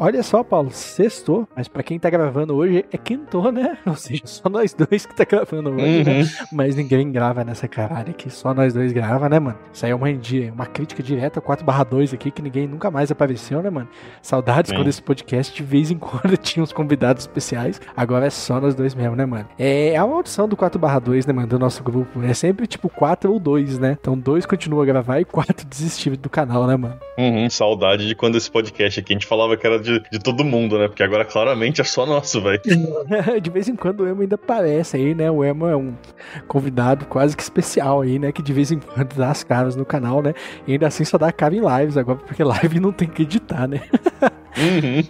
Olha só, Paulo, sextou, mas para quem tá gravando hoje é quintou, né? Ou seja, só nós dois que tá gravando hoje, né? Uhum. Mas ninguém grava nessa caralho aqui, só nós dois grava, né, mano? Isso aí é uma, uma crítica direta 4/2 aqui que ninguém nunca mais apareceu, né, mano? Saudades Sim. quando esse podcast de vez em quando tinha uns convidados especiais, agora é só nós dois mesmo, né, mano? É a maldição do 4/2, né, mano, do nosso grupo. É sempre tipo 4 ou 2, né? Então dois continua a gravar e 4 desistiu do canal, né, mano? Uhum, saudade de quando esse podcast aqui a gente falava que era de, de todo mundo, né? Porque agora claramente é só nosso, velho. de vez em quando o Emo ainda aparece aí, né? O Emo é um convidado quase que especial aí, né? Que de vez em quando dá as caras no canal, né? E ainda assim só dá cara em lives agora, porque live não tem que editar, né? Uhum.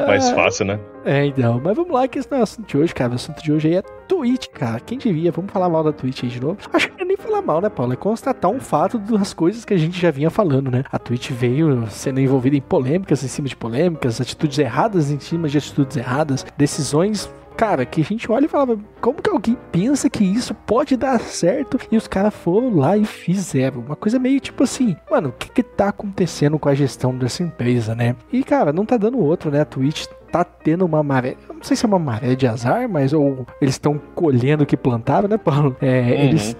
Mais fácil, né? É, então. Mas vamos lá, que esse não é o assunto de hoje, cara. O assunto de hoje aí é Twitch, cara. Quem diria? Vamos falar mal da Twitch aí de novo? Acho que é nem falar mal, né, Paulo? É constatar um fato das coisas que a gente já vinha falando, né? A Twitch veio sendo envolvida em polêmicas em cima de polêmicas, atitudes erradas em cima de atitudes erradas, decisões cara, que a gente olha e falava, como que alguém pensa que isso pode dar certo? E os caras foram lá e fizeram. Uma coisa meio tipo assim, mano, o que que tá acontecendo com a gestão dessa empresa, né? E, cara, não tá dando outro, né? A Twitch tá tendo uma maré. Eu não sei se é uma maré de azar, mas ou eles estão colhendo o que plantaram, né, Paulo? É, Uhum. eles.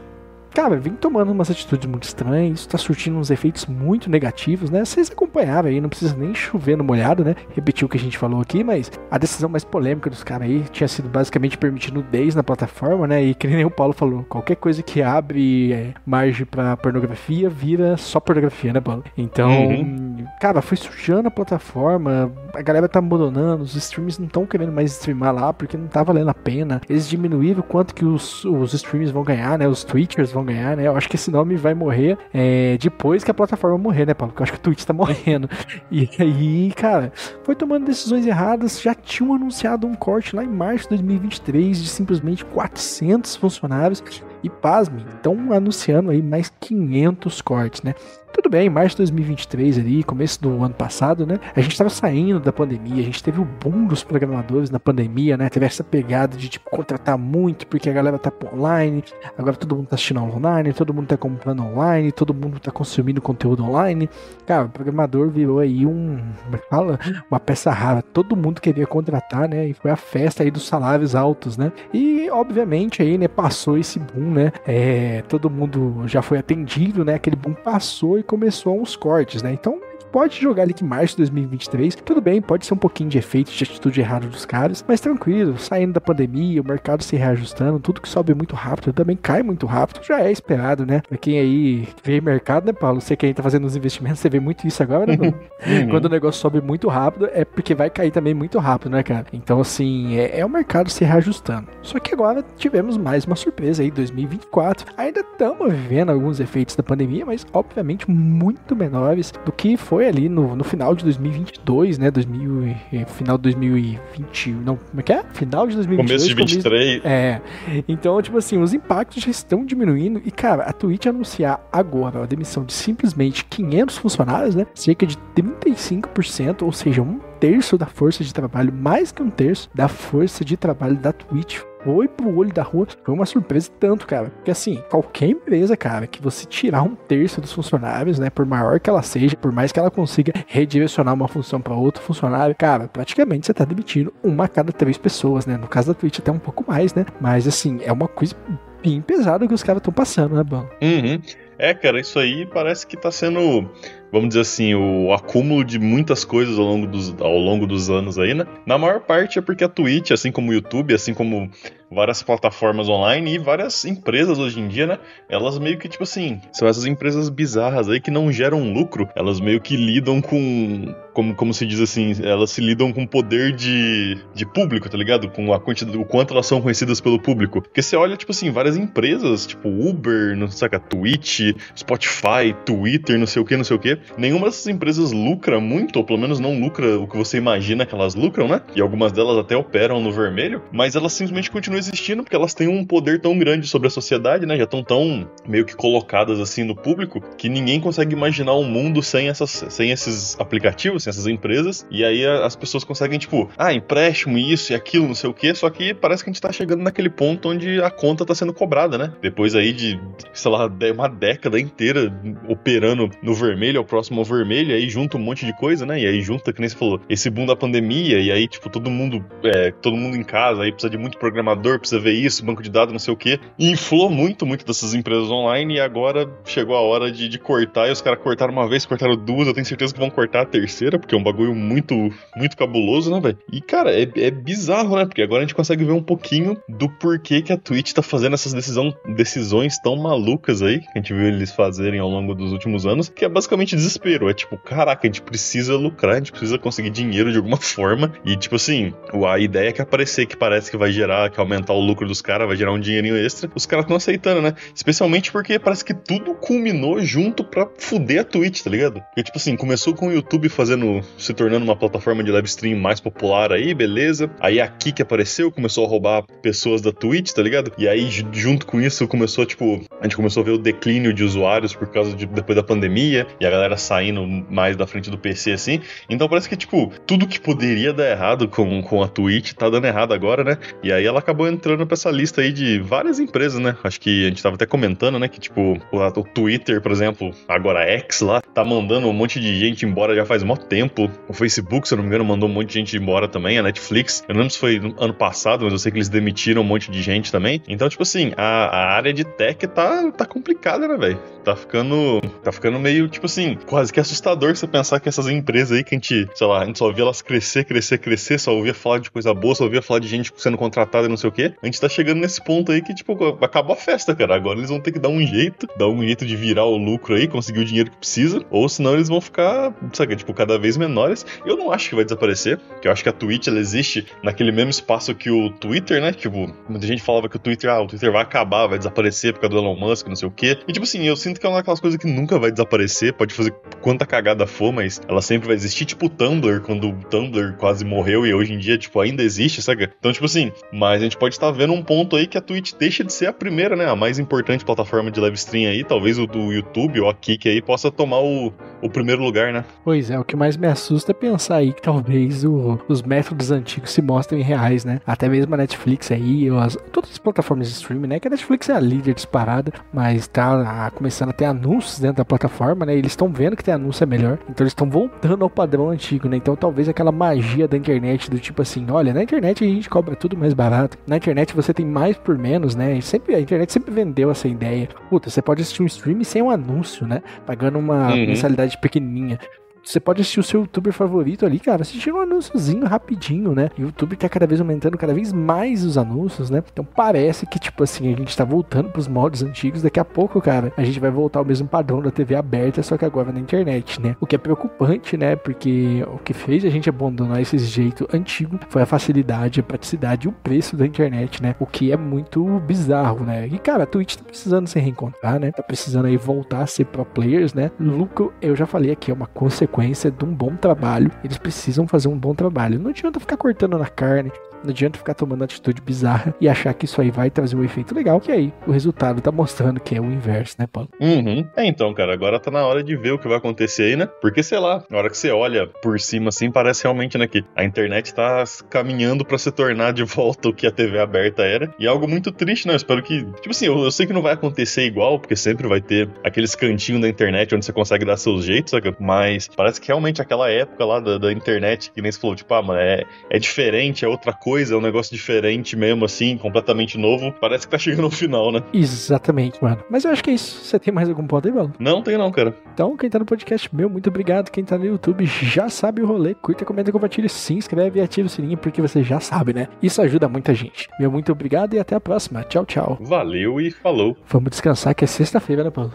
Cara, vem tomando umas atitudes muito estranhas, isso tá surtindo uns efeitos muito negativos, né? Vocês acompanharam aí, não precisa nem chover no molhado, né? Repetir o que a gente falou aqui, mas a decisão mais polêmica dos caras aí tinha sido basicamente permitir nudez na plataforma, né? E que nem o Paulo falou, qualquer coisa que abre é, margem pra pornografia vira só pornografia, né, Paulo? Então, Uhum. Cara, foi sujando a plataforma, a galera tá abandonando, os streams não estão querendo mais streamar lá porque não tá valendo a pena. Eles diminuíram o quanto que os, os streams vão ganhar, né? Os Twitchers vão ganhar, né? Eu acho que esse nome vai morrer é, depois que a plataforma morrer, né, Paulo? Porque eu acho que o Twitch tá morrendo. E aí, cara, foi tomando decisões erradas. Já tinham anunciado um corte lá em março de 2023 de simplesmente 400 funcionários. E pasme, estão anunciando aí mais 500 cortes, né? Tudo bem, março de 2023 ali, começo do ano passado, né? A gente tava saindo da pandemia, a gente teve o boom dos programadores na pandemia, né? Teve essa pegada de, tipo, contratar muito, porque a galera tá online, agora todo mundo tá assistindo online, todo mundo tá comprando online, todo mundo tá consumindo conteúdo online. Cara, o programador virou aí um, é fala? Uma peça rara. Todo mundo queria contratar, né? E foi a festa aí dos salários altos, né? E, obviamente, aí, né, passou esse boom, né? É, todo mundo já foi atendido, né? Aquele boom passou e começou uns cortes, né? Então, pode jogar ali que março de 2023, tudo bem, pode ser um pouquinho de efeito de atitude errada dos caras, mas tranquilo, saindo da pandemia, o mercado se reajustando, tudo que sobe muito rápido também cai muito rápido, já é esperado, né? Pra quem aí vê mercado, né, Paulo? Você que aí tá fazendo os investimentos, você vê muito isso agora, né? Uhum. Quando o negócio sobe muito rápido, é porque vai cair também muito rápido, né, cara? Então, assim, é, é o mercado se reajustando. Só que agora tivemos mais uma surpresa aí, 2024. Ainda estamos vivendo alguns efeitos da pandemia, mas obviamente muito menores do que foi ali no, no final de 2022, né? 2000, e- final de 2020. Não, como é que é? Final de 2022. Começo de 23. É. Então, tipo assim, os impactos já estão diminuindo. E, cara, a Twitch anunciar agora a demissão de simplesmente 500 funcionários, né? Cerca de 35%, ou seja, um terço da força de trabalho, mais que um terço da força de trabalho da Twitch. Foi pro olho da rua, foi uma surpresa tanto, cara. Porque assim, qualquer empresa, cara, que você tirar um terço dos funcionários, né, por maior que ela seja, por mais que ela consiga redirecionar uma função para outro funcionário, cara, praticamente você tá demitindo uma a cada três pessoas, né? No caso da Twitch até um pouco mais, né? Mas assim, é uma coisa bem pesada que os caras estão passando, né, Bom? Uhum. É, cara, isso aí parece que tá sendo, vamos dizer assim, o acúmulo de muitas coisas ao longo dos, ao longo dos anos aí, né? Na maior parte é porque a Twitch, assim como o YouTube, assim como várias plataformas online e várias empresas hoje em dia, né? Elas meio que, tipo assim, são essas empresas bizarras aí que não geram lucro, elas meio que lidam com. Como, como se diz assim, elas se lidam com poder de, de público, tá ligado? Com a quantidade, o quanto elas são conhecidas pelo público. Porque você olha, tipo assim, várias empresas, tipo Uber, não saca, Twitch, Spotify, Twitter, não sei o que, não sei o que. Nenhuma dessas empresas lucra muito, ou pelo menos não lucra o que você imagina que elas lucram, né? E algumas delas até operam no vermelho, mas elas simplesmente continuam existindo porque elas têm um poder tão grande sobre a sociedade, né? Já estão tão meio que colocadas assim no público que ninguém consegue imaginar um mundo sem, essas, sem esses aplicativos, sem essas empresas. E aí as pessoas conseguem, tipo, ah, empréstimo, isso e aquilo, não sei o quê. Só que parece que a gente tá chegando naquele ponto onde a conta tá sendo cobrada, né? Depois aí de, sei lá, uma década inteira operando no vermelho, ao próximo ao vermelho, aí junta um monte de coisa, né? E aí junta, que nem você falou, esse boom da pandemia, e aí, tipo, todo mundo, é, todo mundo em casa, aí precisa de muito programador, precisa ver isso, banco de dados, não sei o quê. E inflou muito, muito dessas empresas online, e agora chegou a hora de, de cortar, e os caras cortaram uma vez, cortaram duas, eu tenho certeza que vão cortar a terceira, porque é um bagulho muito, muito cabuloso, né, velho? E, cara, é, é bizarro, né? Porque agora a gente consegue ver um pouquinho do porquê que a Twitch tá fazendo essas decisão, decisões tão malucas aí, que a gente viu eles fazerem ao longo dos últimos anos, que é basicamente desespero. É tipo, caraca, a gente precisa lucrar, a gente precisa conseguir dinheiro de alguma forma. E, tipo assim, a ideia é que aparecer que parece que vai gerar, que aumentar o lucro dos caras, vai gerar um dinheirinho extra, os caras estão aceitando, né? Especialmente porque parece que tudo culminou junto pra fuder a Twitch, tá ligado? Porque, tipo assim, começou com o YouTube fazendo, se tornando uma plataforma de live stream mais popular aí, beleza. Aí aqui que apareceu, começou a roubar pessoas da Twitch, tá ligado? E aí, junto com isso, começou, tipo, a gente começou a ver o declínio de usuários por causa de depois da pandemia e a galera saindo mais da frente do PC, assim. Então parece que, tipo, tudo que poderia dar errado com, com a Twitch tá dando errado agora, né? E aí ela acabou entrando pra essa lista aí de várias empresas, né? Acho que a gente tava até comentando, né? Que, tipo, o, Twitter, por exemplo, agora X lá, tá mandando um monte de gente embora já faz muito tempo. O Facebook, se eu não me engano, mandou um monte de gente embora também. A Netflix, eu não lembro se foi ano passado, mas eu sei que eles demitiram um monte de gente também. Então, tipo assim, a, a área de tech tá, tá complicada, né, velho? Tá ficando. Tá ficando meio, tipo assim, quase que assustador você pensar que essas empresas aí que a gente, sei lá, a gente só via elas crescer, crescer, crescer, só ouvia falar de coisa boa, só ouvia falar de gente sendo contratada e não sei o quê. A gente tá chegando nesse ponto aí que, tipo, acabou a festa, cara. Agora eles vão ter que dar um jeito, dar um jeito de virar o lucro aí, conseguir o dinheiro que precisa, ou senão eles vão ficar, sabe, tipo, cada vez menores. Eu não acho que vai desaparecer, que eu acho que a Twitch ela existe naquele mesmo espaço que o Twitter, né? Tipo, muita gente falava que o Twitter, ah, o Twitter vai acabar, vai desaparecer por causa do Elon Musk, não sei o quê. E tipo assim, eu sinto que é uma daquelas coisas que nunca vai desaparecer, pode fazer quanta cagada for, mas ela sempre vai existir, tipo o Tumblr, quando o Tumblr quase morreu e hoje em dia, tipo, ainda existe, sabe? Então, tipo assim, mas a gente pode estar vendo um ponto aí que a Twitch deixa de ser a primeira, né? A mais importante plataforma de live stream aí, talvez o do YouTube ou a Kik aí possa tomar o, o primeiro lugar, né? Pois é, o que mais me assusta é pensar aí que talvez o, os métodos antigos se mostrem reais, né? Até mesmo a Netflix aí, as, todas as plataformas de streaming, né? Que a Netflix é a líder disparada, mas tá a, começando a ter anúncios dentro da plataforma, né? Eles estão vendo que ter anúncio é melhor, então eles estão voltando ao padrão antigo, né? Então talvez aquela magia da internet do tipo assim, olha, na internet a gente cobra tudo mais barato, na internet você tem mais por menos, né? E sempre, a internet sempre vendeu essa ideia. Puta, você pode assistir um stream sem um anúncio, né? Pagando uma uhum. mensalidade pequenininha. Você pode assistir o seu youtuber favorito ali, cara, assistindo um anúnciozinho rapidinho, né? O YouTube tá cada vez aumentando cada vez mais os anúncios, né? Então parece que, tipo assim, a gente tá voltando pros modos antigos. Daqui a pouco, cara, a gente vai voltar ao mesmo padrão da TV aberta, só que agora na internet, né? O que é preocupante, né? Porque o que fez a gente abandonar esse jeito antigo foi a facilidade, a praticidade e o preço da internet, né? O que é muito bizarro, né? E, cara, a Twitch tá precisando se reencontrar, né? Tá precisando aí voltar a ser pro players, né? Lucro, eu já falei aqui, é uma consequência consequência de um bom trabalho. Eles precisam fazer um bom trabalho. Não adianta ficar cortando na carne, não adianta ficar tomando atitude bizarra e achar que isso aí vai trazer um efeito legal, que aí o resultado tá mostrando que é o inverso, né, Paulo? Uhum. É, então, cara, agora tá na hora de ver o que vai acontecer aí, né? Porque, sei lá, na hora que você olha por cima assim, parece realmente, né, que a internet tá caminhando para se tornar de volta o que a TV aberta era. E é algo muito triste, né? Eu espero que. Tipo assim, eu, eu sei que não vai acontecer igual, porque sempre vai ter aqueles cantinhos da internet onde você consegue dar seus jeitos? Mas parece que realmente aquela época lá da, da internet, que nem se falou, tipo, ah, mano, é, é diferente, é outra coisa é um negócio diferente mesmo, assim, completamente novo. Parece que tá chegando ao final, né? Exatamente, mano. Mas eu acho que é isso. Você tem mais algum ponto aí, Belo? Não, tem não, cara. Então, quem tá no podcast, meu, muito obrigado. Quem tá no YouTube já sabe o rolê. Curta, comenta, compartilha, se inscreve e ativa o sininho, porque você já sabe, né? Isso ajuda muita gente. Meu, muito obrigado e até a próxima. Tchau, tchau. Valeu e falou. Vamos descansar que é sexta-feira, né, Paulo?